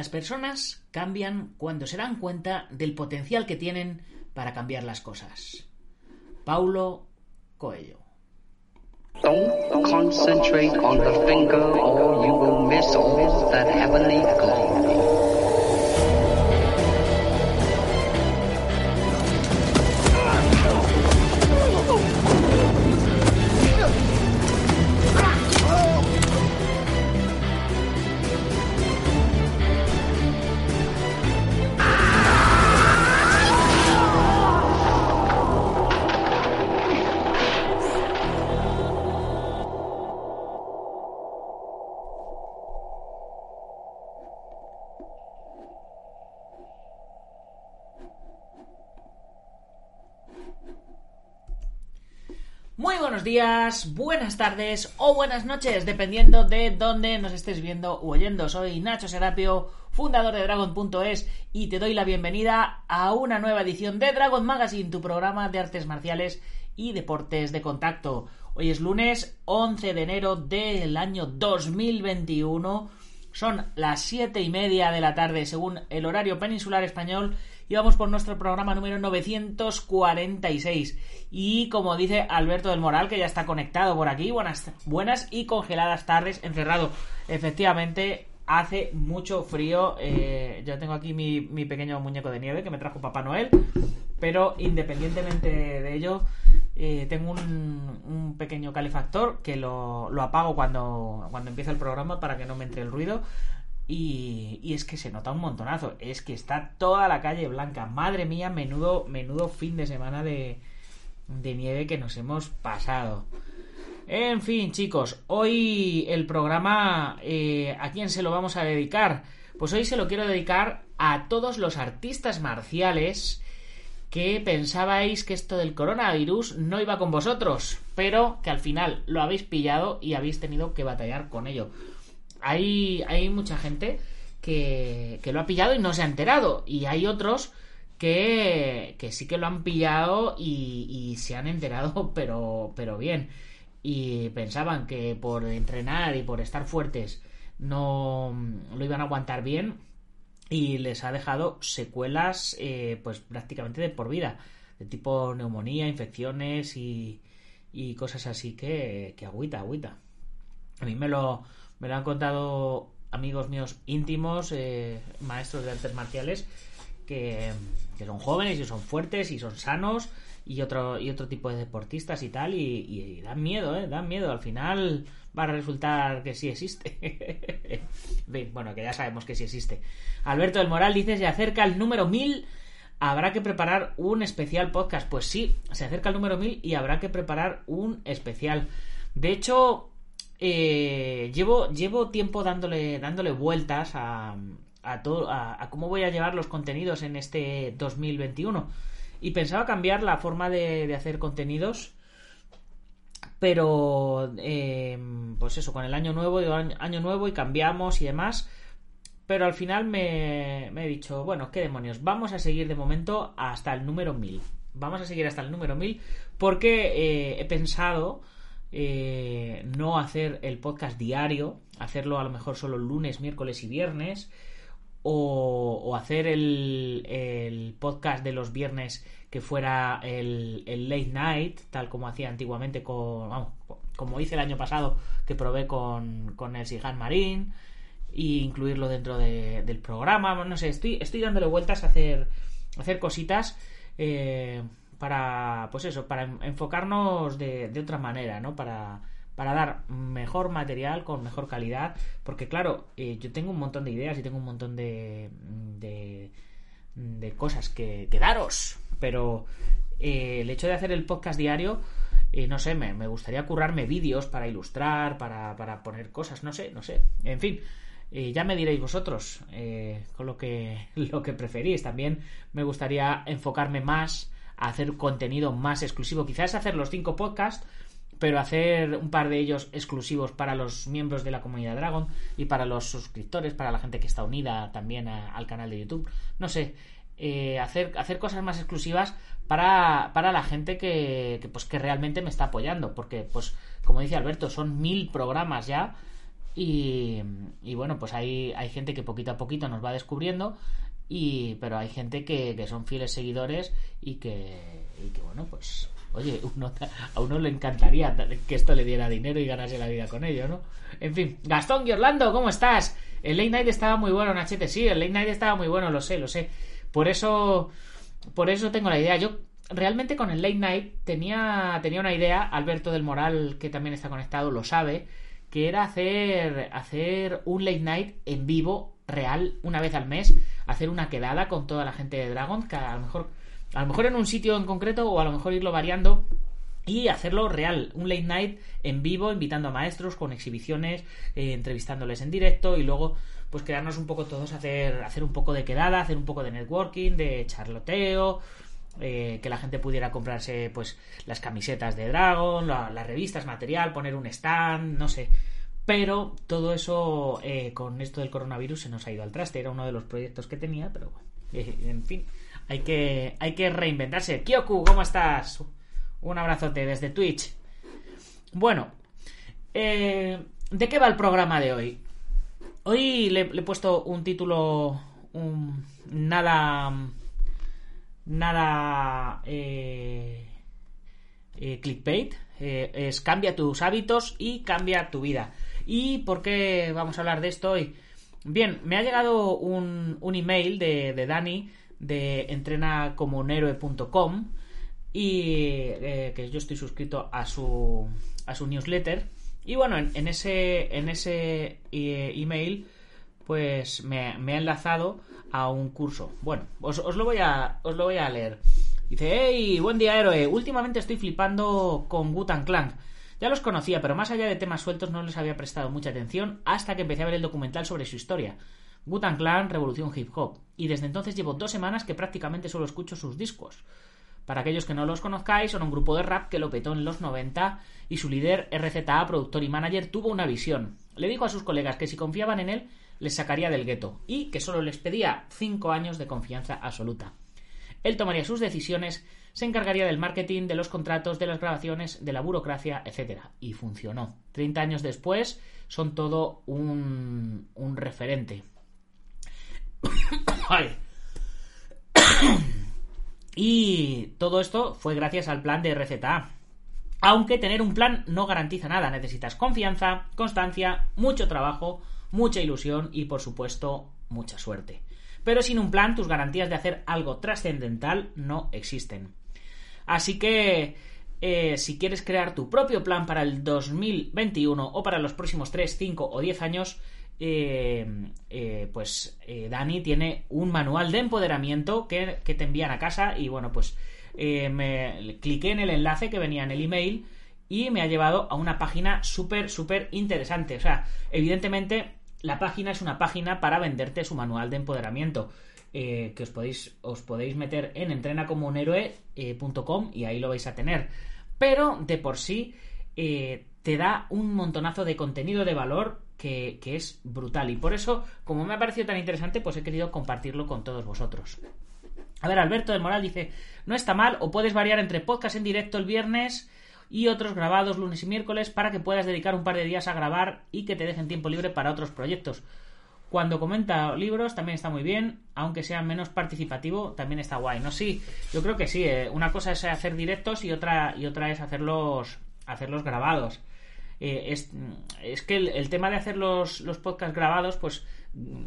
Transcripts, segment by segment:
Las personas cambian cuando se dan cuenta del potencial que tienen para cambiar las cosas. Paulo Coelho. Buenas tardes o buenas noches, dependiendo de dónde nos estés viendo o oyendo. Soy Nacho Serapio, fundador de Dragon.es y te doy la bienvenida a una nueva edición de Dragon Magazine, tu programa de artes marciales y deportes de contacto. Hoy es lunes 11 de enero del año 2021. Son las siete y media de la tarde según el horario peninsular español y vamos por nuestro programa número 946. Y como dice Alberto del Moral, que ya está conectado por aquí, buenas, buenas y congeladas tardes encerrado. Efectivamente, hace mucho frío. Eh, yo tengo aquí mi, mi, pequeño muñeco de nieve que me trajo Papá Noel. Pero independientemente de ello, eh, tengo un, un, pequeño calefactor que lo, lo apago cuando, cuando empieza el programa para que no me entre el ruido. Y, es que se nota un montonazo. Es que está toda la calle blanca. Madre mía, menudo, menudo fin de semana de, de nieve que nos hemos pasado. En fin, chicos, hoy el programa, eh, ¿a quién se lo vamos a dedicar? Pues hoy se lo quiero dedicar a todos los artistas marciales que pensabais que esto del coronavirus no iba con vosotros, pero que al final lo habéis pillado y habéis tenido que batallar con ello hay, hay mucha gente que, lo ha pillado y no se ha enterado. Y hay otros que, que sí que lo han pillado y, se han enterado, pero, pero bien. Y pensaban que por entrenar y por estar fuertes no lo iban a aguantar bien y les ha dejado secuelas eh, pues prácticamente de por vida de tipo neumonía, infecciones y, y cosas así que, que agüita, agüita. A mí me lo, me lo han contado amigos míos íntimos, eh, maestros de artes marciales, que, son jóvenes y son fuertes y son sanos y otro, y otro tipo de deportistas y tal, y, dan miedo, ¿eh? Dan miedo. Al final va a resultar que sí existe. bueno, que ya sabemos que sí existe. Alberto del Moral dice, se acerca el número 1000, habrá que preparar un especial podcast. Pues sí, se acerca el número 1000 y habrá que preparar un especial. De hecho, eh, llevo, llevo tiempo dándole, dándole vueltas a, a, todo, a, cómo voy a llevar los contenidos en este 2021. Y pensaba cambiar la forma de, hacer contenidos. Pero, eh, pues eso, con el año nuevo, año nuevo y cambiamos y demás. Pero al final me, he dicho, bueno, qué demonios, vamos a seguir de momento hasta el número 1000. Vamos a seguir hasta el número 1000 porque eh, he pensado eh, no hacer el podcast diario, hacerlo a lo mejor solo lunes, miércoles y viernes, o, hacer el, podcast de los viernes que fuera el, late night, tal como hacía antiguamente con, vamos, como hice el año pasado, que probé con, el Sihan Marín, e incluirlo dentro del programa, no sé, estoy, estoy dándole vueltas a hacer, hacer cositas. Eh, para, pues eso, para enfocarnos de, otra manera, ¿no? Para, para dar mejor material con mejor calidad, porque claro, eh, yo tengo un montón de ideas y tengo un montón de, de, de cosas que, daros, pero eh, el hecho de hacer el podcast diario, eh, no sé, me, me, gustaría currarme vídeos para ilustrar, para, para poner cosas, no sé, no sé, en fin. ya me diréis vosotros con lo que, lo que preferís. También me gustaría enfocarme más hacer contenido más exclusivo. Quizás hacer los cinco podcasts, pero hacer un par de ellos exclusivos para los miembros de la comunidad Dragon y para los suscriptores, para la gente que está unida también al canal de YouTube. No sé, eh, hacer, hacer cosas más exclusivas para, para la gente que, pues, que realmente me está apoyando. Porque, pues, como dice Alberto, son mil programas ya. Y, y bueno, pues hay, hay gente que poquito a poquito nos va descubriendo y pero hay gente que, que son fieles seguidores y que, y que bueno pues oye a uno le encantaría que esto le diera dinero y ganase la vida con ello no en fin Gastón y Orlando cómo estás el late night estaba muy bueno Nachete sí el late night estaba muy bueno lo sé lo sé. Por eso por eso tengo la idea. Yo realmente con el late night tenía tenía una idea Alberto del Moral que también está conectado lo sabe que era hacer hacer un late night en vivo real una vez al mes hacer una quedada con toda la gente de Dragon, que a lo mejor, a lo mejor en un sitio en concreto o a lo mejor irlo variando y hacerlo real, un late night en vivo, invitando a maestros con exhibiciones, eh, entrevistándoles en directo y luego pues quedarnos un poco todos hacer, hacer un poco de quedada, hacer un poco de networking, de charloteo, eh, que la gente pudiera comprarse pues las camisetas de Dragon, las revistas, material, poner un stand, no sé, pero todo eso eh, con esto del coronavirus se nos ha ido al traste. Era uno de los proyectos que tenía, pero bueno, en fin, hay que, hay que reinventarse. Kyoku, ¿cómo estás? Un abrazote desde Twitch. Bueno, eh, ¿de qué va el programa de hoy? Hoy le, he puesto un título nada... Nada... clickbait. es cambia tus hábitos y cambia tu vida. ¿Y por qué vamos a hablar de esto hoy? Bien, me ha llegado un, un email de, de, Dani de entrenacomounhéroe.com y eh, que yo estoy suscrito a su, a su newsletter. Y bueno, en, ese, en ese eh, email pues me, me, ha enlazado a un curso. Bueno, os, os, lo voy a, os lo voy a leer. Dice, hey, buen día héroe, últimamente estoy flipando con Gutan Clank. Ya los conocía, pero más allá de temas sueltos no les había prestado mucha atención hasta que empecé a ver el documental sobre su historia. Gutan Clan, Revolución Hip Hop. Y desde entonces llevo dos semanas que prácticamente solo escucho sus discos. Para aquellos que no los conozcáis, son un grupo de rap que lo petó en los 90 y su líder, RZA, productor y manager, tuvo una visión. Le dijo a sus colegas que si confiaban en él, les sacaría del gueto y que solo les pedía cinco años de confianza absoluta. Él tomaría sus decisiones se encargaría del marketing, de los contratos, de las grabaciones, de la burocracia, etc. Y funcionó. 30 años después son todo un referente. y todo esto fue gracias al plan de RZA. Aunque tener un plan no garantiza nada, necesitas confianza, constancia, mucho trabajo, mucha ilusión y por supuesto mucha suerte. Pero sin un plan tus garantías de hacer algo trascendental no existen. Así que eh, si quieres crear tu propio plan para el 2021 o para los próximos 3, 5 o 10 años, eh, eh, pues Dani tiene un manual de empoderamiento que, te envían a casa y bueno, pues me cliqué en el enlace que venía en el email y me ha llevado a una página súper, súper interesante. O sea, evidentemente la página es una página para venderte su manual de empoderamiento. Eh, que os podéis, os podéis meter en entrenacomounhéroe.com eh, y ahí lo vais a tener. Pero de por sí eh, te da un montonazo de contenido de valor que, es brutal. Y por eso, como me ha parecido tan interesante, pues he querido compartirlo con todos vosotros. A ver, Alberto del Moral dice, no está mal, o puedes variar entre podcast en directo el viernes y otros grabados lunes y miércoles para que puedas dedicar un par de días a grabar y que te dejen tiempo libre para otros proyectos. Cuando comenta libros también está muy bien, aunque sea menos participativo, también está guay. No, sí, yo creo que sí. Eh, una cosa es hacer directos y otra, y otra es hacerlos, hacerlos grabados. Eh, es, es, que el, tema de hacer los, los podcasts grabados, pues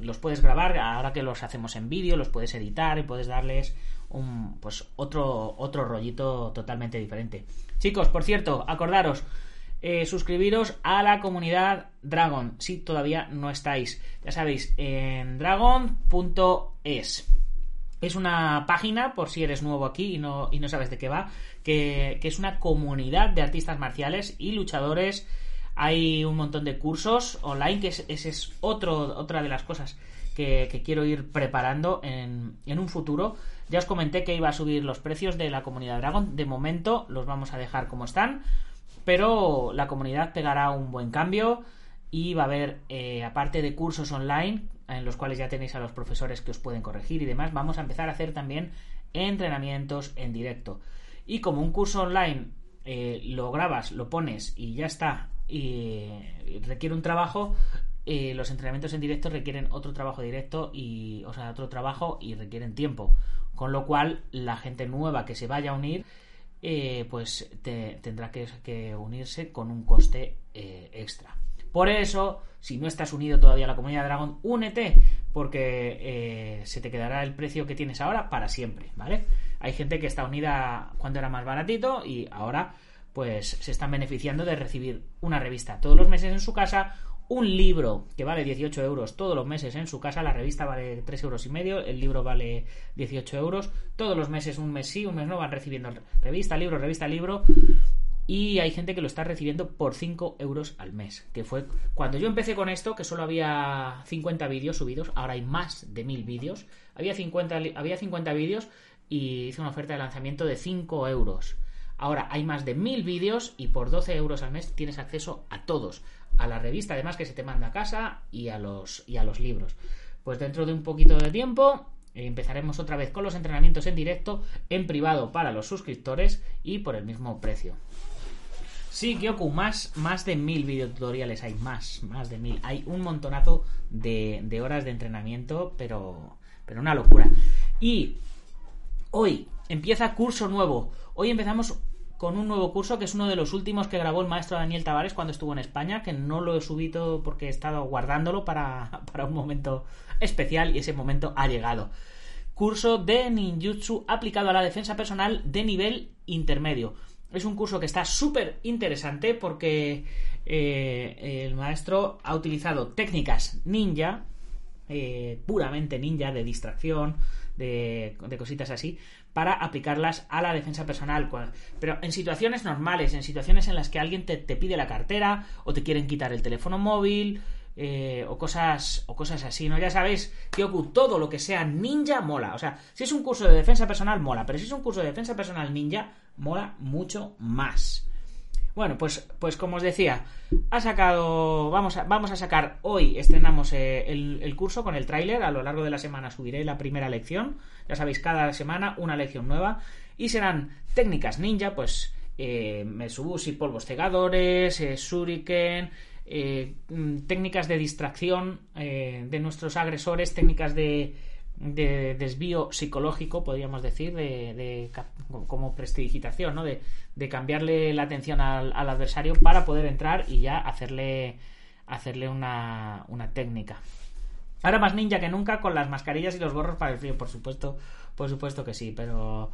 los puedes grabar, ahora que los hacemos en vídeo, los puedes editar y puedes darles un, pues otro, otro rollito totalmente diferente. Chicos, por cierto, acordaros, eh, suscribiros a la comunidad Dragon, si todavía no estáis. Ya sabéis, en dragon.es. Es una página, por si eres nuevo aquí y no, y no sabes de qué va, que, es una comunidad de artistas marciales y luchadores. Hay un montón de cursos online, que esa es, otro, otra de las cosas que, que quiero ir preparando en, en, un futuro. Ya os comenté que iba a subir los precios de la comunidad Dragon. De momento los vamos a dejar como están pero la comunidad pegará un buen cambio y va a haber, eh, aparte de cursos online, en los cuales ya tenéis a los profesores que os pueden corregir y demás, vamos a empezar a hacer también entrenamientos en directo. Y como un curso online eh, lo grabas, lo pones y ya está, y, requiere un trabajo eh, los entrenamientos en directo requieren otro trabajo directo y o sea otro trabajo y requieren tiempo. Con lo cual la gente nueva que se vaya a unir eh, pues te- tendrá que, que unirse con un coste eh, extra. Por eso si no estás unido todavía a la comunidad Dragon únete porque eh, se te quedará el precio que tienes ahora para siempre vale hay gente que está unida cuando era más baratito y ahora pues se están beneficiando de recibir una revista todos los meses en su casa, un libro que vale 18 euros todos los meses en su casa, la revista vale 3 euros y medio, el libro vale 18 euros, todos los meses, un mes sí, un mes no, van recibiendo revista, libro, revista, libro, y hay gente que lo está recibiendo por 5 euros al mes, que fue cuando yo empecé con esto, que solo había 50 vídeos subidos, ahora hay más de 1000 vídeos, había 50, li- había 50 vídeos y hice una oferta de lanzamiento de 5 euros. Ahora hay más de 1000 vídeos y por 12 euros al mes tienes acceso a todos, a la revista además que se te manda a casa y a los, y a los libros. Pues dentro de un poquito de tiempo eh, empezaremos otra vez con los entrenamientos en directo, en privado para los suscriptores y por el mismo precio. Sí, Kyoku, más, más de mil videotutoriales hay, más, más de mil. Hay un montonazo de, de horas de entrenamiento, pero, pero una locura. Y hoy empieza curso nuevo. Hoy empezamos con un nuevo curso que es uno de los últimos que grabó el maestro Daniel Tavares cuando estuvo en España, que no lo he subido porque he estado guardándolo para, para un momento especial y ese momento ha llegado. Curso de ninjutsu aplicado a la defensa personal de nivel intermedio. Es un curso que está súper interesante porque eh, el maestro ha utilizado técnicas ninja, eh, puramente ninja, de distracción, de, de cositas así, para aplicarlas a la defensa personal. Pero en situaciones normales, en situaciones en las que alguien te, pide la cartera o te quieren quitar el teléfono móvil. eh, o cosas o cosas así, ¿no? Ya sabéis, Kyoku, todo lo que sea ninja mola. O sea, si es un curso de defensa personal, mola. Pero si es un curso de defensa personal ninja, mola mucho más. Bueno, pues, pues como os decía, ha sacado. Vamos a, vamos a sacar hoy, estrenamos eh, el, el curso con el tráiler. A lo largo de la semana subiré la primera lección. Ya sabéis, cada semana una lección nueva. Y serán técnicas ninja, pues. Eh, Metsubushi, polvos cegadores, eh, Shuriken, eh, mm, técnicas de distracción de nuestros agresores, técnicas de, de desvío psicológico, podríamos decir, de, como prestigitación, ¿no? De, cambiarle la atención al, al adversario para poder entrar y ya hacerle, hacerle una, una técnica. Ahora más ninja que nunca con las mascarillas y los gorros para el frío, por supuesto, por supuesto que sí, pero,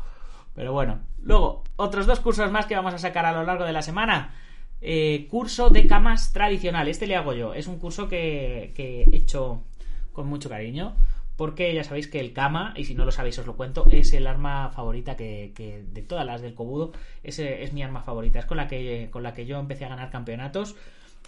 pero bueno. Luego, otros dos cursos más que vamos a sacar a lo largo de la semana. Eh, curso de camas tradicional, este le hago yo. Es un curso que, que he hecho con mucho cariño. Porque ya sabéis que el kama, y si no lo sabéis os lo cuento, es el arma favorita que, de todas las del Kobudo, ese es mi arma favorita. Es con la que, con la que yo empecé a ganar campeonatos.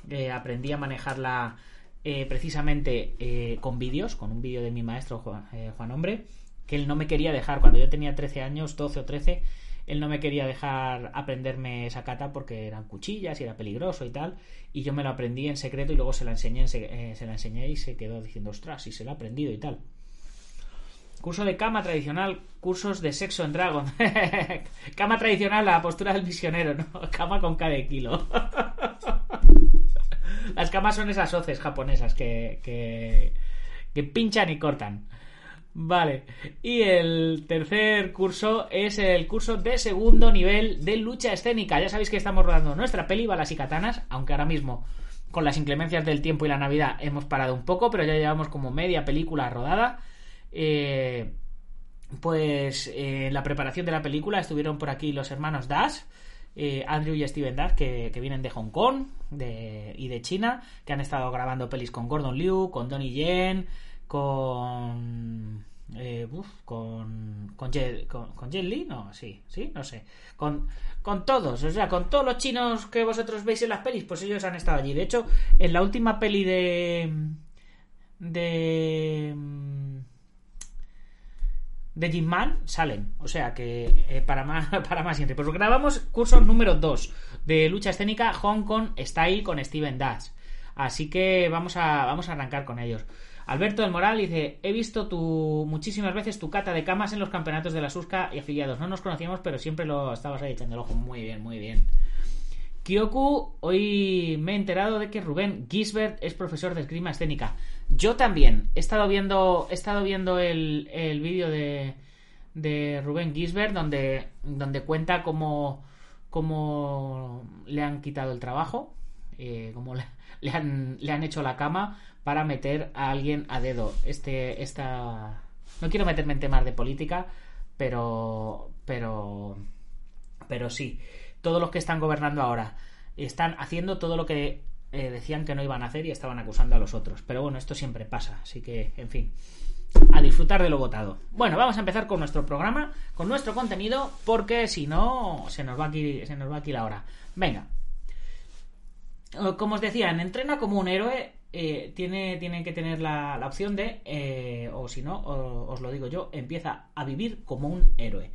Eh, aprendí a manejarla eh, precisamente eh, con vídeos, con un vídeo de mi maestro Juan, Hombre, que él no me quería dejar cuando yo tenía 13 años, 12 o 13, él no me quería dejar aprenderme esa kata porque eran cuchillas y era peligroso y tal, y yo me lo aprendí en secreto y luego se la enseñé, en se, se la enseñé y se quedó diciendo, ostras, y se lo ha aprendido y tal. Curso de cama tradicional, cursos de sexo en Dragon. cama tradicional, la postura del misionero, ¿no? Cama con cada kilo. Las camas son esas hoces japonesas que, que, que pinchan y cortan. Vale. Y el tercer curso es el curso de segundo nivel de lucha escénica. Ya sabéis que estamos rodando nuestra peli Balas y Katanas, aunque ahora mismo con las inclemencias del tiempo y la Navidad hemos parado un poco, pero ya llevamos como media película rodada. Eh, pues eh, en la preparación de la película estuvieron por aquí los hermanos Dash, eh, Andrew y Steven Dash, que, que vienen de Hong Kong de, y de China, que han estado grabando pelis con Gordon Liu, con Donnie Yen, con. eh, con. Con con, Li, no, sí, sí, no sé. Con, con todos, o sea, con todos los chinos que vosotros veis en las pelis, pues ellos han estado allí. De hecho, en la última peli de. de de Jim Man salen. O sea que eh, para más para más siempre. Pues grabamos curso número 2 de lucha escénica Hong Kong Style con Steven Dash. Así que vamos a, vamos a arrancar con ellos. Alberto del Moral dice, he visto tu, muchísimas veces tu cata de camas en los campeonatos de la Susca y afiliados. No nos conocíamos, pero siempre lo estabas ahí echando el ojo. Muy bien, muy bien. Kyoku, hoy me he enterado de que Rubén Gisbert es profesor de esgrima escénica. Yo también. He estado viendo, he estado viendo el, el vídeo de, de Rubén Gisbert donde, donde cuenta cómo, cómo le han quitado el trabajo, eh, cómo le, le han, le han hecho la cama para meter a alguien a dedo. Este, esta... No quiero meterme en temas de política, pero, pero, pero sí. Todos los que están gobernando ahora están haciendo todo lo que eh, decían que no iban a hacer y estaban acusando a los otros. Pero bueno, esto siempre pasa, así que, en fin, a disfrutar de lo votado. Bueno, vamos a empezar con nuestro programa, con nuestro contenido, porque si no, se nos va aquí, se nos va aquí la hora. Venga. Eh, Como os decía, en Entrena como un héroe eh, tiene, tiene que tener la, opción de, eh, o si no, os lo digo yo, empieza a vivir como un héroe.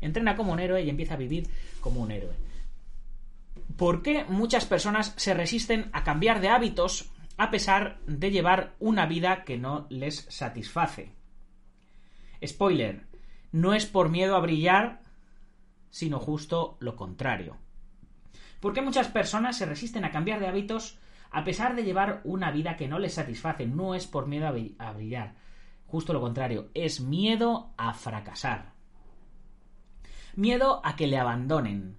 Entrena como un héroe y empieza a vivir como un héroe. ¿Por qué muchas personas se resisten a cambiar de hábitos a pesar de llevar una vida que no les satisface? Spoiler, no es por miedo a brillar, sino justo lo contrario. ¿Por qué muchas personas se resisten a cambiar de hábitos a pesar de llevar una vida que no les satisface? No es por miedo a bri- a brillar, justo lo contrario, es miedo a fracasar. Miedo a que le abandonen.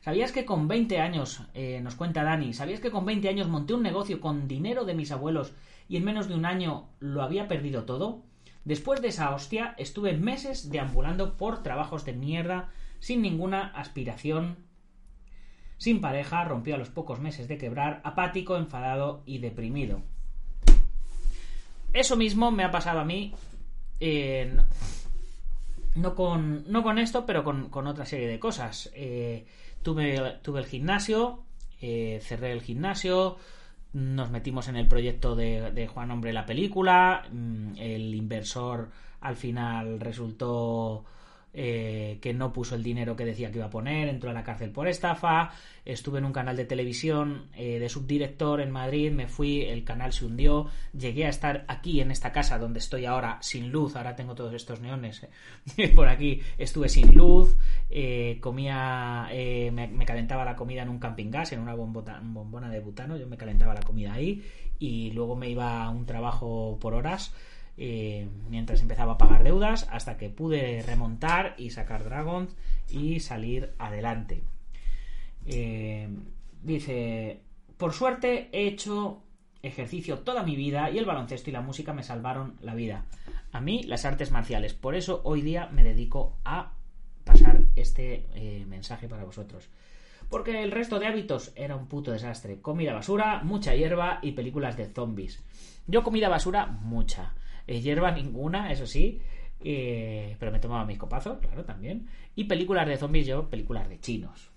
¿Sabías que con 20 años, eh, nos cuenta Dani, ¿sabías que con 20 años monté un negocio con dinero de mis abuelos y en menos de un año lo había perdido todo? Después de esa hostia, estuve meses deambulando por trabajos de mierda, sin ninguna aspiración, sin pareja, rompió a los pocos meses de quebrar, apático, enfadado y deprimido. Eso mismo me ha pasado a mí no con, no con esto, pero con, con otra serie de cosas. Eh, tuve, tuve el gimnasio, eh, cerré el gimnasio, nos metimos en el proyecto de, de Juan Hombre la película, mm, el inversor al final resultó eh, que no puso el dinero que decía que iba a poner, entró a la cárcel por estafa, estuve en un canal de televisión eh, de subdirector en Madrid, me fui, el canal se hundió, llegué a estar aquí en esta casa donde estoy ahora sin luz, ahora tengo todos estos neones eh, por aquí, estuve sin luz, eh, comía, eh, me, me calentaba la comida en un camping gas, en una bombona de butano, yo me calentaba la comida ahí y luego me iba a un trabajo por horas eh, mientras empezaba a pagar deudas hasta que pude remontar y sacar Dragons y salir adelante. Eh, dice, por suerte he hecho ejercicio toda mi vida y el baloncesto y la música me salvaron la vida. A mí las artes marciales. Por eso hoy día me dedico a pasar este eh, mensaje para vosotros. Porque el resto de hábitos era un puto desastre. Comida basura, mucha hierba y películas de zombies. Yo comida basura, mucha. Hierba ninguna, eso sí. eh, pero me tomaba mis copazos, claro, también. Y películas de zombies, yo, películas de chinos.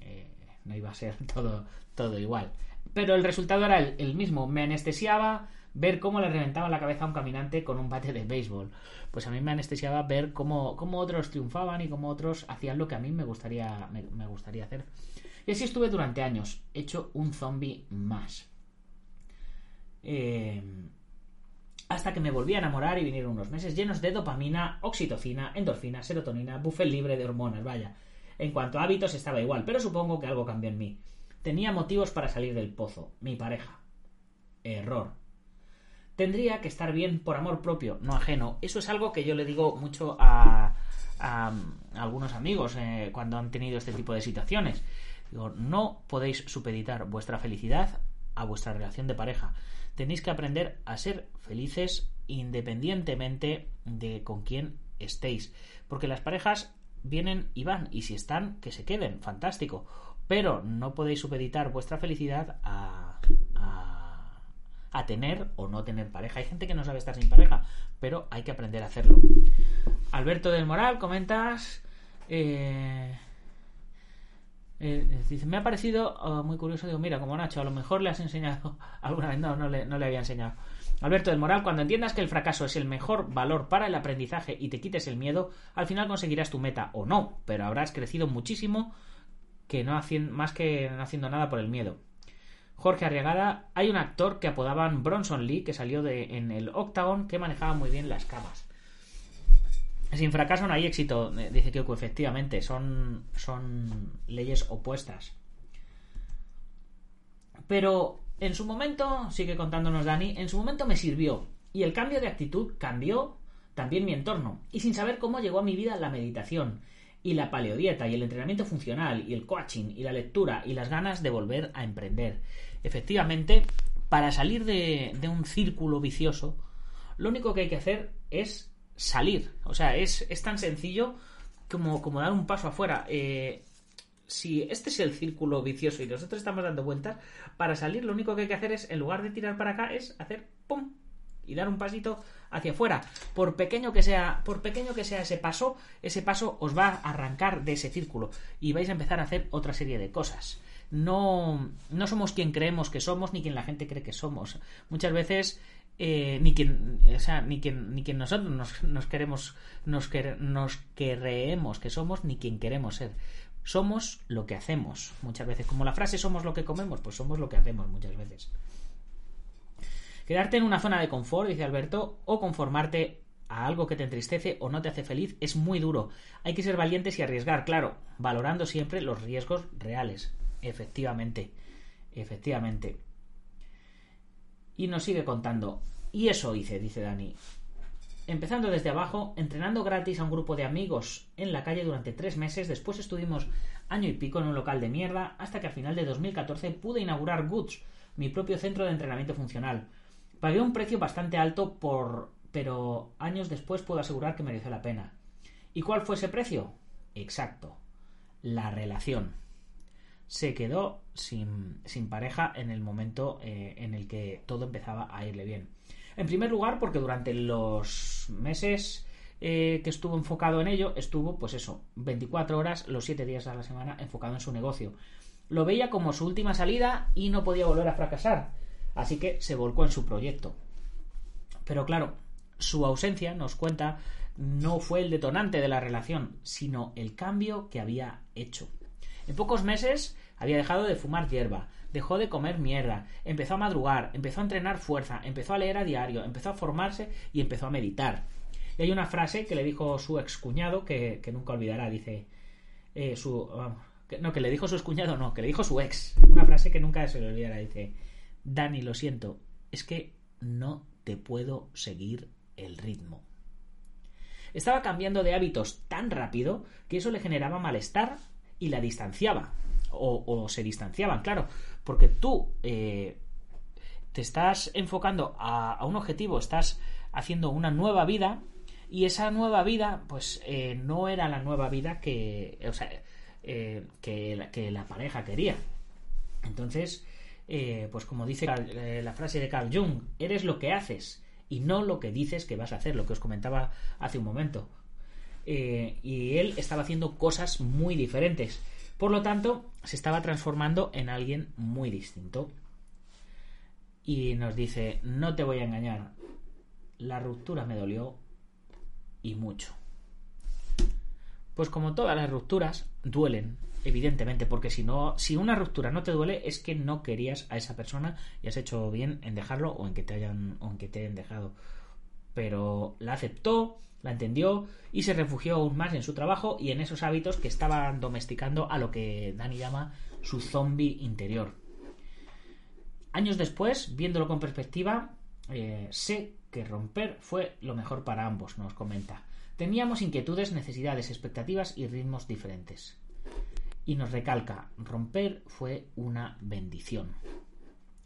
Eh, no iba a ser todo, todo igual. Pero el resultado era el, mismo. Me anestesiaba ver cómo le reventaba la cabeza a un caminante con un bate de béisbol. Pues a mí me anestesiaba ver cómo, cómo otros triunfaban y cómo otros hacían lo que a mí me gustaría, me, me gustaría hacer. Y así estuve durante años, hecho un zombie más. Eh, hasta que me volví a enamorar y vinieron unos meses llenos de dopamina, oxitocina, endorfina, serotonina, buffet libre de hormonas, vaya. En cuanto a hábitos estaba igual, pero supongo que algo cambió en mí. Tenía motivos para salir del pozo, mi pareja. Error. Tendría que estar bien por amor propio, no ajeno. Eso es algo que yo le digo mucho a, a, a algunos amigos eh, cuando han tenido este tipo de situaciones. Digo, no podéis supeditar vuestra felicidad a vuestra relación de pareja. Tenéis que aprender a ser felices independientemente de con quién estéis. Porque las parejas vienen y van, y si están, que se queden, fantástico. Pero no podéis supeditar vuestra felicidad a, a, a tener o no tener pareja. Hay gente que no sabe estar sin pareja, pero hay que aprender a hacerlo. Alberto del Moral, comentas. Eh, eh, dice, me ha parecido uh, muy curioso. Digo, mira, como Nacho, a lo mejor le has enseñado alguna vez. No, no le, no le había enseñado. Alberto del Moral, cuando entiendas que el fracaso es el mejor valor para el aprendizaje y te quites el miedo, al final conseguirás tu meta o no, pero habrás crecido muchísimo que no haciendo, más que no haciendo nada por el miedo. Jorge Arriagada, hay un actor que apodaban Bronson Lee que salió de, en el Octagon que manejaba muy bien las camas. Sin fracaso no hay éxito, dice Kyoku, efectivamente, son, son leyes opuestas. Pero en su momento, sigue contándonos Dani, en su momento me sirvió. Y el cambio de actitud cambió también mi entorno. Y sin saber cómo llegó a mi vida la meditación, y la paleodieta, y el entrenamiento funcional, y el coaching, y la lectura, y las ganas de volver a emprender. Efectivamente, para salir de, de un círculo vicioso, lo único que hay que hacer es salir. O sea, es, es tan sencillo como, como dar un paso afuera. Eh, si este es el círculo vicioso y nosotros estamos dando vueltas, para salir lo único que hay que hacer es, en lugar de tirar para acá, es hacer ¡pum! y dar un pasito hacia afuera. Por pequeño que sea, por pequeño que sea ese paso, ese paso os va a arrancar de ese círculo y vais a empezar a hacer otra serie de cosas. No, no somos quien creemos que somos ni quien la gente cree que somos. Muchas veces eh, ni quien o sea, ni quien ni quien nosotros nos, nos queremos nos, nos creemos que somos ni quien queremos ser. Somos lo que hacemos. Muchas veces como la frase somos lo que comemos pues somos lo que hacemos muchas veces. Quedarte en una zona de confort dice Alberto o conformarte a algo que te entristece o no te hace feliz es muy duro. Hay que ser valientes y arriesgar claro valorando siempre los riesgos reales. Efectivamente efectivamente y nos sigue contando. Y eso hice, dice Dani. Empezando desde abajo, entrenando gratis a un grupo de amigos en la calle durante tres meses, después estuvimos año y pico en un local de mierda, hasta que a final de 2014 pude inaugurar Goods, mi propio centro de entrenamiento funcional. Pagué un precio bastante alto por... pero años después puedo asegurar que mereció la pena. ¿Y cuál fue ese precio? Exacto. La relación se quedó sin, pareja en el momento eh, en el que todo empezaba a irle bien. En primer lugar, porque durante los meses eh, que estuvo enfocado en ello, estuvo, pues eso, 24 horas, los 7 días a la semana, enfocado en su negocio. Lo veía como su última salida y no podía volver a fracasar. Así que se volcó en su proyecto. Pero claro, su ausencia, nos cuenta, no fue el detonante de la relación, sino el cambio que había hecho. En pocos meses había dejado de fumar hierba, dejó de comer mierda, empezó a madrugar, empezó a entrenar fuerza, empezó a leer a diario, empezó a formarse y empezó a meditar. Y hay una frase que le dijo su excuñado que, que nunca olvidará, dice, eh, su, no, que le dijo su excuñado, no, que le dijo su ex, una frase que nunca se le olvidará, dice, Dani, lo siento, es que no te puedo seguir el ritmo. Estaba cambiando de hábitos tan rápido que eso le generaba malestar y la distanciaba o, se distanciaban, claro, porque tú eh, te estás enfocando a, un objetivo, estás haciendo una nueva vida y esa nueva vida, pues eh, no era la nueva vida que, o sea, eh, que, la, pareja quería. Entonces, pues como dice la frase de Carl Jung, eres lo que haces y no lo que dices que vas a hacer, lo que os comentaba hace un momento. y él estaba haciendo cosas muy diferentes. Por lo tanto, se estaba transformando en alguien muy distinto. Y nos dice, no te voy a engañar, la ruptura me dolió y mucho. Pues como todas las rupturas, duelen, evidentemente, porque si no, si una ruptura no te duele, es que no querías a esa persona y has hecho bien en dejarlo o en que te hayan, o en que te hayan dejado. Pero la aceptó, la entendió y se refugió aún más en su trabajo y en esos hábitos que estaban domesticando a lo que Dani llama su zombie interior. Años después, viéndolo con perspectiva, eh, sé que romper fue lo mejor para ambos, nos comenta. Teníamos inquietudes, necesidades, expectativas y ritmos diferentes. Y nos recalca, romper fue una bendición.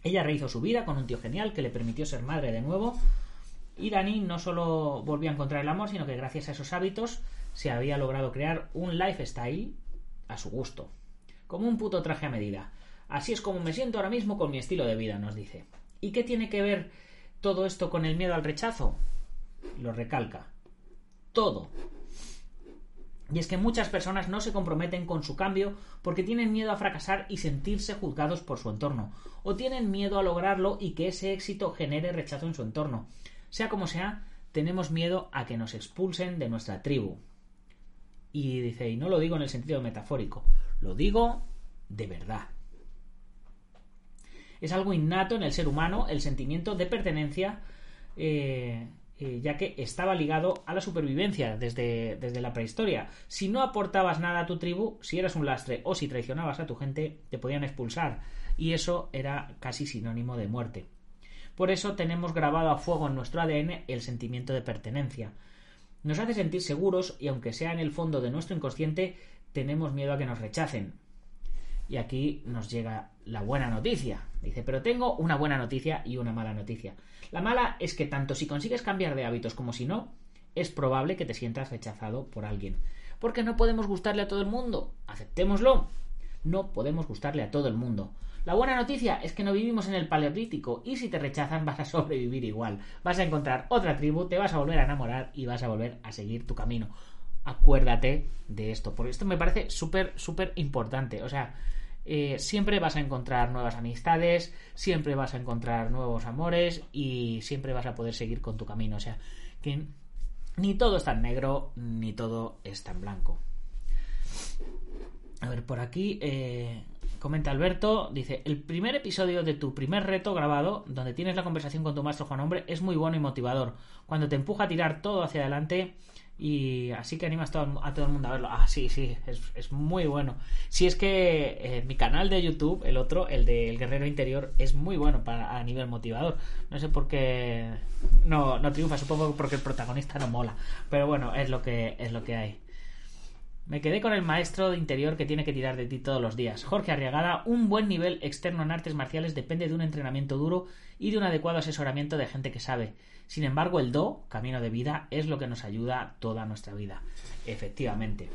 Ella rehizo su vida con un tío genial que le permitió ser madre de nuevo y Dani no solo volvió a encontrar el amor, sino que gracias a esos hábitos se había logrado crear un lifestyle a su gusto, como un puto traje a medida. Así es como me siento ahora mismo con mi estilo de vida, nos dice. ¿Y qué tiene que ver todo esto con el miedo al rechazo? Lo recalca. Todo. Y es que muchas personas no se comprometen con su cambio porque tienen miedo a fracasar y sentirse juzgados por su entorno, o tienen miedo a lograrlo y que ese éxito genere rechazo en su entorno. Sea como sea, tenemos miedo a que nos expulsen de nuestra tribu. Y dice, y no lo digo en el sentido metafórico, lo digo de verdad. Es algo innato en el ser humano el sentimiento de pertenencia eh, eh, ya que estaba ligado a la supervivencia desde, desde la prehistoria. Si no aportabas nada a tu tribu, si eras un lastre o si traicionabas a tu gente, te podían expulsar, y eso era casi sinónimo de muerte. Por eso tenemos grabado a fuego en nuestro ADN el sentimiento de pertenencia. Nos hace sentir seguros y aunque sea en el fondo de nuestro inconsciente, tenemos miedo a que nos rechacen. Y aquí nos llega la buena noticia. Dice, pero tengo una buena noticia y una mala noticia. La mala es que tanto si consigues cambiar de hábitos como si no, es probable que te sientas rechazado por alguien. Porque no podemos gustarle a todo el mundo. Aceptémoslo. No podemos gustarle a todo el mundo. La buena noticia es que no vivimos en el paleolítico y si te rechazan vas a sobrevivir igual. Vas a encontrar otra tribu, te vas a volver a enamorar y vas a volver a seguir tu camino. Acuérdate de esto, porque esto me parece súper, súper importante. O sea, eh, siempre vas a encontrar nuevas amistades, siempre vas a encontrar nuevos amores y siempre vas a poder seguir con tu camino. O sea, que ni todo es tan negro, ni todo es tan blanco. A ver, por aquí eh, comenta Alberto, dice, el primer episodio de tu primer reto grabado, donde tienes la conversación con tu maestro Juan Hombre, es muy bueno y motivador. Cuando te empuja a tirar todo hacia adelante y así que animas a todo el mundo a verlo. Ah, sí, sí, es, muy bueno. Si es que eh, mi canal de YouTube, el otro, el de El Guerrero Interior, es muy bueno para, a nivel motivador. No sé por qué no, no triunfa, supongo porque el protagonista no mola. Pero bueno, es lo que, es lo que hay. Me quedé con el maestro de interior que tiene que tirar de ti todos los días. Jorge Arriagada, un buen nivel externo en artes marciales depende de un entrenamiento duro y de un adecuado asesoramiento de gente que sabe. Sin embargo, el Do, camino de vida, es lo que nos ayuda toda nuestra vida. Efectivamente.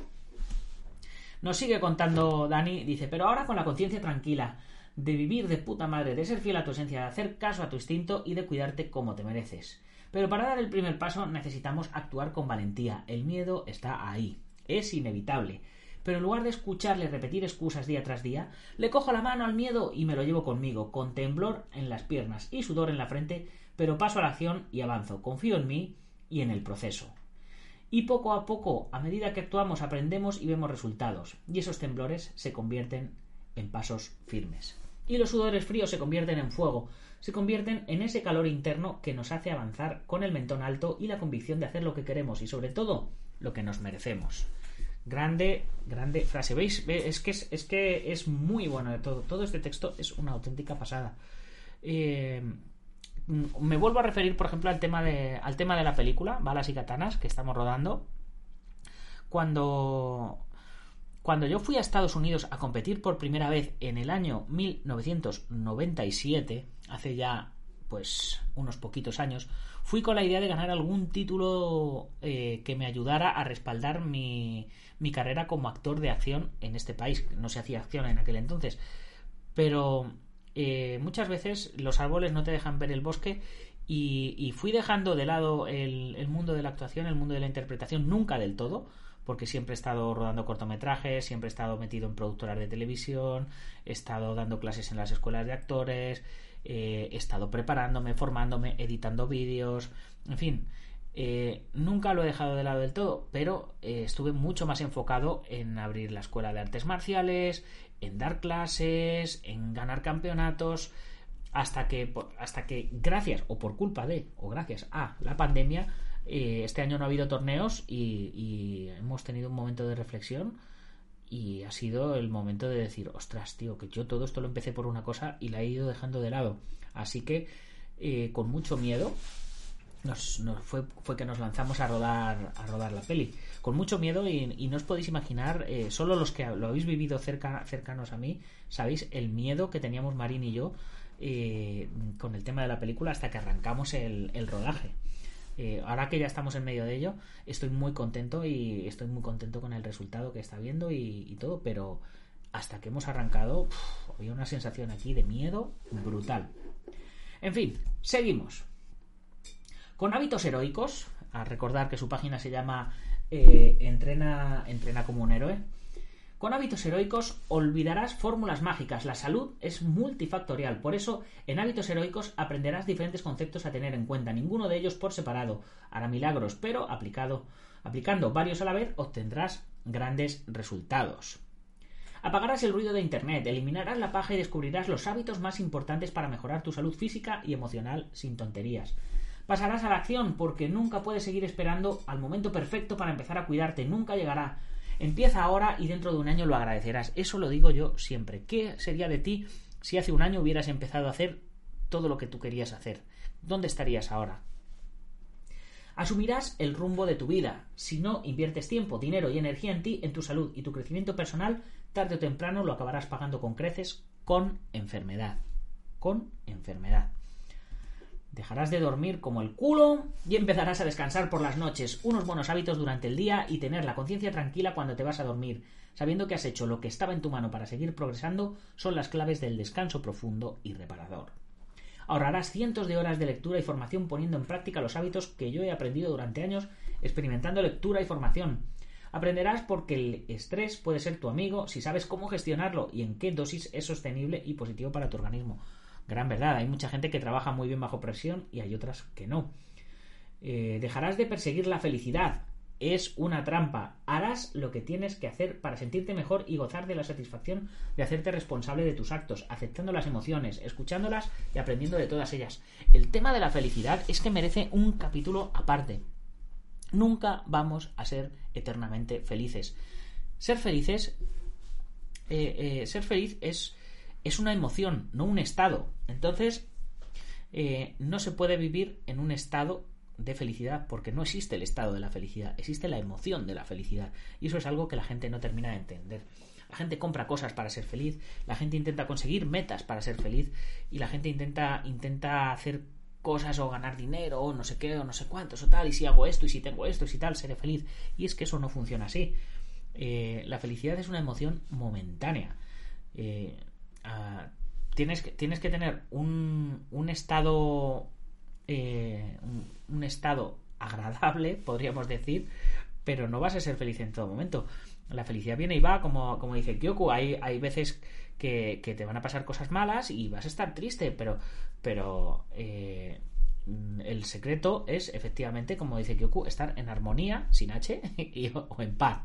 Nos sigue contando Dani, dice, pero ahora con la conciencia tranquila, de vivir de puta madre, de ser fiel a tu esencia, de hacer caso a tu instinto y de cuidarte como te mereces. Pero para dar el primer paso necesitamos actuar con valentía. El miedo está ahí. Es inevitable. Pero en lugar de escucharle repetir excusas día tras día, le cojo la mano al miedo y me lo llevo conmigo, con temblor en las piernas y sudor en la frente, pero paso a la acción y avanzo. Confío en mí y en el proceso. Y poco a poco, a medida que actuamos, aprendemos y vemos resultados, y esos temblores se convierten en pasos firmes. Y los sudores fríos se convierten en fuego, se convierten en ese calor interno que nos hace avanzar con el mentón alto y la convicción de hacer lo que queremos y sobre todo lo que nos merecemos. Grande, grande frase. ¿Veis? Es que es, que es muy bueno de todo. Todo este texto es una auténtica pasada. Eh, me vuelvo a referir, por ejemplo, al tema de, al tema de la película, Balas y Katanas, que estamos rodando. Cuando, cuando yo fui a Estados Unidos a competir por primera vez en el año 1997, hace ya pues unos poquitos años, fui con la idea de ganar algún título eh, que me ayudara a respaldar mi, mi carrera como actor de acción en este país. No se hacía acción en aquel entonces. Pero eh, muchas veces los árboles no te dejan ver el bosque y, fui dejando de lado el, el, mundo de la actuación, el mundo de la interpretación, nunca del todo, porque siempre he estado rodando cortometrajes, siempre he estado metido en productoras de televisión, he estado dando clases en las escuelas de actores, eh, he estado preparándome, formándome, editando vídeos, en fin. Eh, nunca lo he dejado de lado del todo, pero eh, estuve mucho más enfocado en abrir la escuela de artes marciales, en dar clases, en ganar campeonatos, hasta que, hasta que gracias o por culpa de, o gracias a la pandemia, este año no ha habido torneos y, y hemos tenido un momento de reflexión y ha sido el momento de decir, ostras, tío, que yo todo esto lo empecé por una cosa y la he ido dejando de lado. Así que, eh, con mucho miedo, nos, fue, fue, que nos lanzamos a rodar, a rodar la peli. Con mucho miedo y, no os podéis imaginar, eh, solo los que lo habéis vivido cerca, cercanos a mí, sabéis el miedo que teníamos Marín y yo eh, con el tema de la película hasta que arrancamos el, el rodaje. Eh, ahora que ya estamos en medio de ello, estoy muy contento y estoy muy contento con el resultado que está viendo y, todo, pero hasta que hemos arrancado había una sensación aquí de miedo brutal. En fin, seguimos. Con hábitos heroicos, a recordar que su página se llama eh, Entrena, Entrena como un héroe. Con hábitos heroicos olvidarás fórmulas mágicas. La salud es multifactorial. Por eso, en hábitos heroicos aprenderás diferentes conceptos a tener en cuenta. Ninguno de ellos por separado hará milagros, pero aplicado, aplicando varios a la vez obtendrás grandes resultados. Apagarás el ruido de Internet, eliminarás la paja y descubrirás los hábitos más importantes para mejorar tu salud física y emocional sin tonterías. Pasarás a la acción porque nunca puedes seguir esperando al momento perfecto para empezar a cuidarte, nunca llegará. Empieza ahora y dentro de un año lo agradecerás. Eso lo digo yo siempre. ¿Qué sería de ti si hace un año hubieras empezado a hacer todo lo que tú querías hacer? ¿Dónde estarías ahora? Asumirás el rumbo de tu vida. Si no inviertes tiempo, dinero y energía en ti, en tu salud y tu crecimiento personal, tarde o temprano lo acabarás pagando con creces, con enfermedad. Con enfermedad. Dejarás de dormir como el culo y empezarás a descansar por las noches, unos buenos hábitos durante el día y tener la conciencia tranquila cuando te vas a dormir, sabiendo que has hecho lo que estaba en tu mano para seguir progresando, son las claves del descanso profundo y reparador. Ahorrarás cientos de horas de lectura y formación poniendo en práctica los hábitos que yo he aprendido durante años experimentando lectura y formación. Aprenderás porque el estrés puede ser tu amigo si sabes cómo gestionarlo y en qué dosis es sostenible y positivo para tu organismo gran verdad. Hay mucha gente que trabaja muy bien bajo presión y hay otras que no. Eh, dejarás de perseguir la felicidad. Es una trampa. Harás lo que tienes que hacer para sentirte mejor y gozar de la satisfacción de hacerte responsable de tus actos, aceptando las emociones, escuchándolas y aprendiendo de todas ellas. El tema de la felicidad es que merece un capítulo aparte. Nunca vamos a ser eternamente felices. Ser felices. Eh, eh, ser feliz es es una emoción, no un estado. Entonces, eh, no se puede vivir en un estado de felicidad porque no existe el estado de la felicidad, existe la emoción de la felicidad. Y eso es algo que la gente no termina de entender. La gente compra cosas para ser feliz, la gente intenta conseguir metas para ser feliz y la gente intenta, intenta hacer cosas o ganar dinero o no sé qué o no sé cuántos o tal y si hago esto y si tengo esto y si tal seré feliz. Y es que eso no funciona así. Eh, la felicidad es una emoción momentánea. Eh, tienes, que, tienes que tener un, un estado eh, un, estado agradable, podríamos decir, pero no vas a ser feliz en todo momento. La felicidad viene y va, como, como dice Kyoku, hay, hay veces que, que, te van a pasar cosas malas y vas a estar triste, pero, pero eh, el secreto es efectivamente, como dice Kyoku, estar en armonía, sin H, y, o en paz.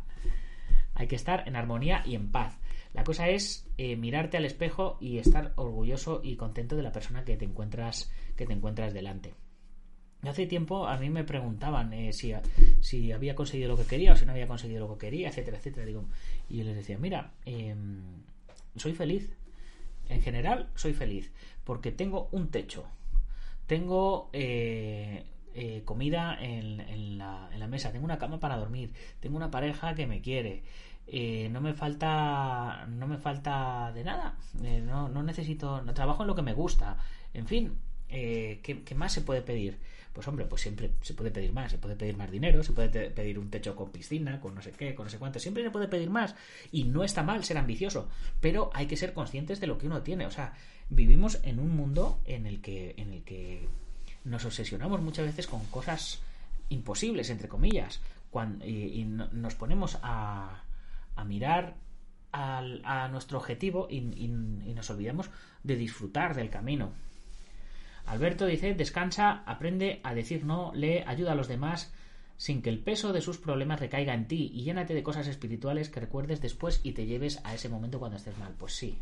Hay que estar en armonía y en paz. La cosa es eh, mirarte al espejo y estar orgulloso y contento de la persona que te encuentras, que te encuentras delante. Hace tiempo a mí me preguntaban eh, si, si, había conseguido lo que quería o si no había conseguido lo que quería, etcétera, etcétera. Digo, y yo les decía, mira, em, soy feliz. En general, soy feliz porque tengo un techo, tengo eh, comida en, en, la, en, la, mesa, tengo una cama para dormir, tengo una pareja que me quiere, eh, no me falta no me falta de nada. Eh, no, no, necesito no trabajo en lo que me gusta. En fin eh, ¿qué, más se puede pedir? Pues hombre, pues siempre se puede pedir más, se puede pedir más dinero, se puede pedir un techo con piscina, con no sé qué, con no sé cuánto, siempre se puede pedir más. Y no está mal ser ambicioso, pero hay que ser conscientes de lo que uno tiene, o sea, vivimos en un mundo en el que en el que nos obsesionamos muchas veces con cosas imposibles entre comillas, cuando, y nos ponemos a a mirar a nuestro objetivo y, nos olvidamos de disfrutar del camino. Alberto dice, descansa, aprende a decir no, lee, ayuda a los demás sin que el peso de sus problemas recaiga en ti y llénate de cosas espirituales que recuerdes después y te lleves a ese momento cuando estés mal. Pues sí.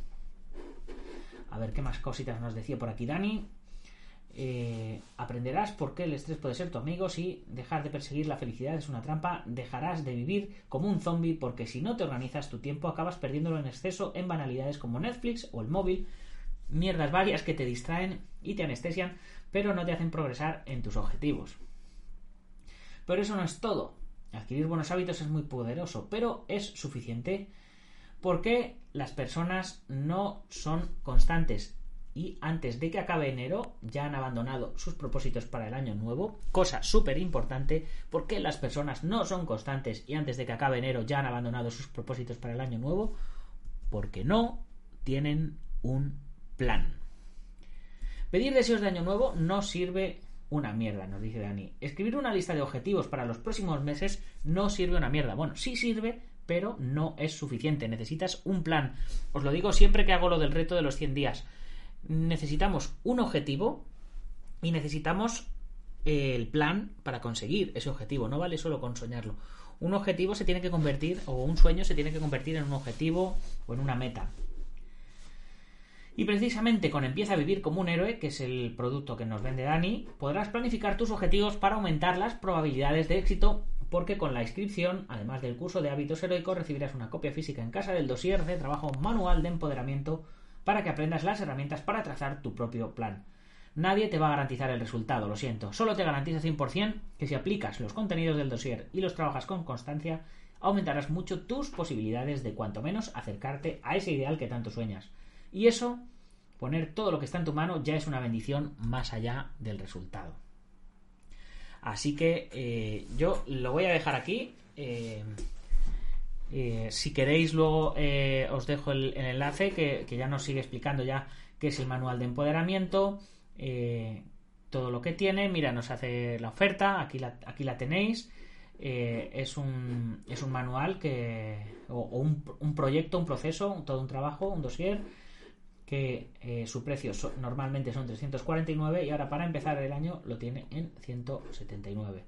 A ver qué más cositas nos decía por aquí Dani. Eh, aprenderás por qué el estrés puede ser tu amigo si dejar de perseguir la felicidad es una trampa, dejarás de vivir como un zombie porque si no te organizas tu tiempo acabas perdiéndolo en exceso en banalidades como Netflix o el móvil, mierdas varias que te distraen y te anestesian pero no te hacen progresar en tus objetivos. Pero eso no es todo. Adquirir buenos hábitos es muy poderoso, pero es suficiente porque las personas no son constantes y antes de que acabe enero ya han abandonado sus propósitos para el año nuevo, cosa súper importante porque las personas no son constantes y antes de que acabe enero ya han abandonado sus propósitos para el año nuevo porque no tienen un plan. Pedir deseos de año nuevo no sirve una mierda, nos dice Dani. Escribir una lista de objetivos para los próximos meses no sirve una mierda. Bueno, sí sirve, pero no es suficiente. Necesitas un plan. Os lo digo siempre que hago lo del reto de los 100 días necesitamos un objetivo y necesitamos eh, el plan para conseguir ese objetivo. No vale solo con soñarlo. Un objetivo se tiene que convertir, o un sueño se tiene que convertir en un objetivo o en una meta. Y precisamente con Empieza a vivir como un héroe, que es el producto que nos vende Dani, podrás planificar tus objetivos para aumentar las probabilidades de éxito, porque con la inscripción, además del curso de hábitos heroicos, recibirás una copia física en casa del dossier de trabajo manual de empoderamiento para que aprendas las herramientas para trazar tu propio plan. Nadie te va a garantizar el resultado, lo siento. Solo te garantizo 100% que si aplicas los contenidos del dossier y los trabajas con constancia, aumentarás mucho tus posibilidades de cuanto menos acercarte a ese ideal que tanto sueñas. Y eso, poner todo lo que está en tu mano, ya es una bendición más allá del resultado. Así que eh, yo lo voy a dejar aquí. Eh, eh, si queréis, luego os dejo el, enlace que, ya nos sigue explicando ya qué es el manual de empoderamiento, todo lo que tiene. Mira, nos hace la oferta, aquí la, aquí la tenéis. es, un, es un manual que, o, un, proyecto, un proceso, todo un trabajo, un dossier que eh, su precio normalmente son 349 y ahora para empezar el año lo tiene en 179.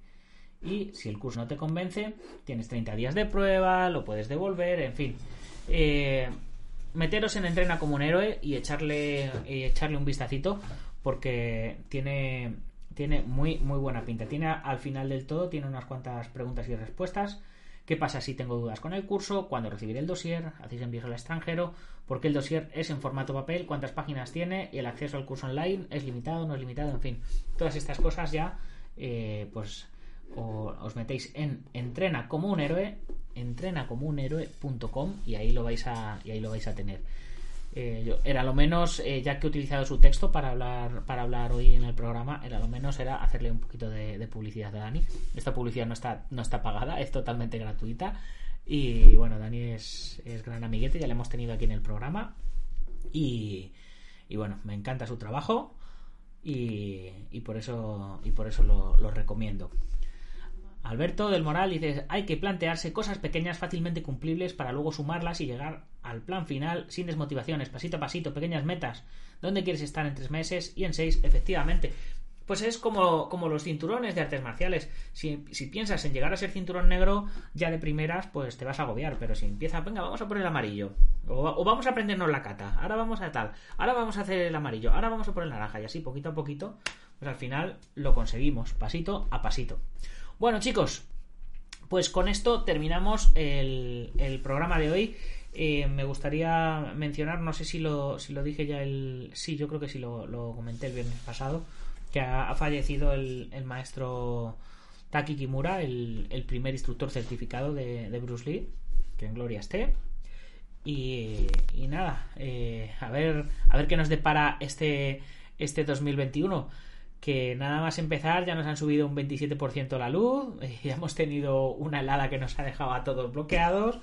Y si el curso no te convence, tienes 30 días de prueba, lo puedes devolver, en fin. Eh, meteros en Entrena como un héroe y echarle, y echarle un vistacito porque tiene, tiene muy, muy buena pinta. Tiene al final del todo, tiene unas cuantas preguntas y respuestas ¿Qué pasa si tengo dudas con el curso? ¿Cuándo recibiré el dossier? ¿Hacéis envíos al extranjero? ¿Por qué el dossier es en formato papel? ¿Cuántas páginas tiene? ¿Y el acceso al curso online es limitado? ¿No es limitado? En fin, todas estas cosas ya, eh, pues os metéis en entrena como un héroe, entrena y ahí lo vais a, ahí lo vais a tener. Eh, era lo menos, eh, ya que he utilizado su texto para hablar, para hablar hoy en el programa, era lo menos era hacerle un poquito de, publicidad a Dani. Esta publicidad no está, no está pagada, es totalmente gratuita. Y bueno, Dani es, es gran amiguete, ya le hemos tenido aquí en el programa. Y, y bueno, me encanta su trabajo y, y por eso, y por eso lo, lo recomiendo. Alberto del Moral dice, hay que plantearse cosas pequeñas fácilmente cumplibles para luego sumarlas y llegar al plan final sin desmotivaciones, pasito a pasito, pequeñas metas. ¿Dónde quieres estar en tres meses y en seis? Efectivamente. Pues es como, como los cinturones de artes marciales. Si, piensas en llegar a ser cinturón negro, ya de primeras, pues te vas a agobiar. Pero si empieza, venga, vamos a poner el amarillo. O, o, vamos a aprendernos la cata. Ahora vamos a tal. Ahora vamos a hacer el amarillo. Ahora vamos a poner el naranja. Y así, poquito a poquito, pues al final lo conseguimos. Pasito a pasito. Bueno, chicos, pues con esto terminamos el, programa de hoy. Eh, me gustaría mencionar, no sé si lo, si lo dije ya el. Sí, yo creo que sí lo, comenté el viernes pasado, que ha, fallecido el, maestro Taki Kimura, el, primer instructor certificado de, Bruce Lee, que en gloria esté. Y, nada, eh, a ver a ver qué nos depara este, este 2021 que nada más empezar ya nos han subido un 27% la luz, ya hemos tenido una helada que nos ha dejado a todos bloqueados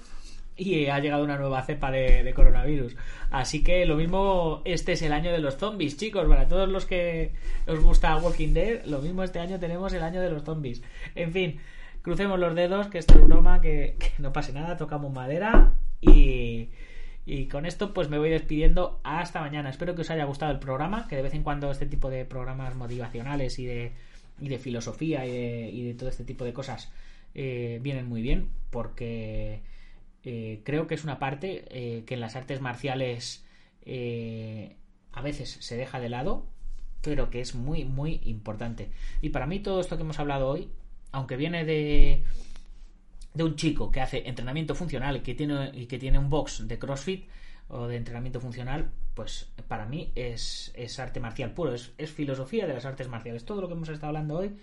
y ha llegado una nueva cepa de, coronavirus. Así que lo mismo, este es el año de los zombies, chicos, para todos los que os gusta Walking Dead, lo mismo este año tenemos el año de los zombies. En fin, crucemos los dedos, que esto es broma, que no pase nada, tocamos madera y... Y con esto pues me voy despidiendo hasta mañana. Espero que os haya gustado el programa, que de vez en cuando este tipo de programas motivacionales y de, y de filosofía y de, todo este tipo de cosas eh, vienen muy bien porque eh, creo que es una parte eh, que en las artes marciales a veces se deja de lado, pero que es muy, muy importante. Y para mí todo esto que hemos hablado hoy, aunque viene de de un chico que hace entrenamiento funcional y que tiene, y que tiene un box de CrossFit o de entrenamiento funcional, pues para mí es, es arte marcial puro, es, filosofía de las artes marciales. Todo lo que hemos estado hablando hoy,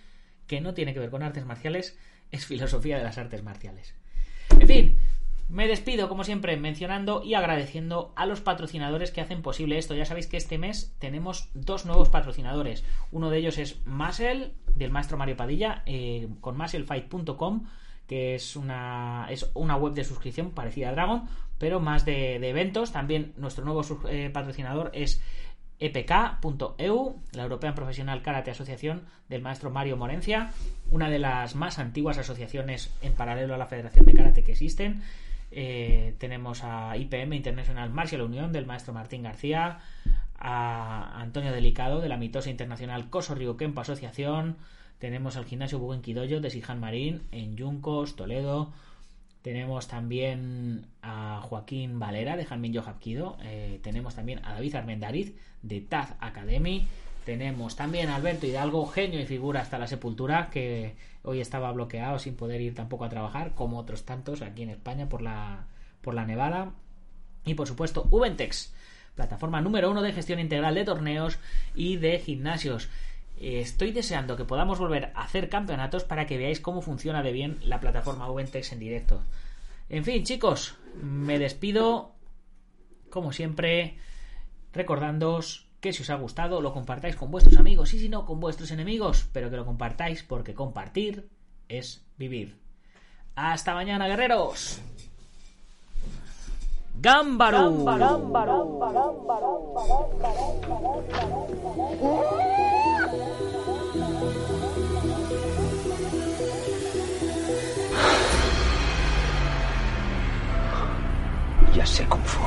que no tiene que ver con artes marciales, es filosofía de las artes marciales. En fin, me despido como siempre mencionando y agradeciendo a los patrocinadores que hacen posible esto. Ya sabéis que este mes tenemos dos nuevos patrocinadores. Uno de ellos es Muscle, del maestro Mario Padilla, eh, con musclefight.com que es una, es una web de suscripción parecida a Dragon, pero más de, eventos. También nuestro nuevo eh, patrocinador es epk.eu, la European Professional Karate Asociación del maestro Mario Morencia, una de las más antiguas asociaciones en paralelo a la Federación de Karate que existen. Eh, tenemos a IPM International Martial Unión del maestro Martín García, a Antonio Delicado de la mitosa internacional Coso Río Kempo Asociación, tenemos al gimnasio Buen de Sijan Marín en Yuncos, Toledo. Tenemos también a Joaquín Valera de Janmin Yo Eh, tenemos también a David Armendariz de Taz Academy. Tenemos también a Alberto Hidalgo, genio y figura hasta la sepultura, que hoy estaba bloqueado sin poder ir tampoco a trabajar, como otros tantos aquí en España por la, por la nevada. Y por supuesto, Ubentex, plataforma número uno de gestión integral de torneos y de gimnasios. Estoy deseando que podamos volver a hacer campeonatos para que veáis cómo funciona de bien la plataforma Ubentex en directo. En fin, chicos, me despido, como siempre, recordándoos que si os ha gustado lo compartáis con vuestros amigos y si no con vuestros enemigos, pero que lo compartáis porque compartir es vivir. Hasta mañana, guerreros. Gámbaro. Ya sé cómo fue.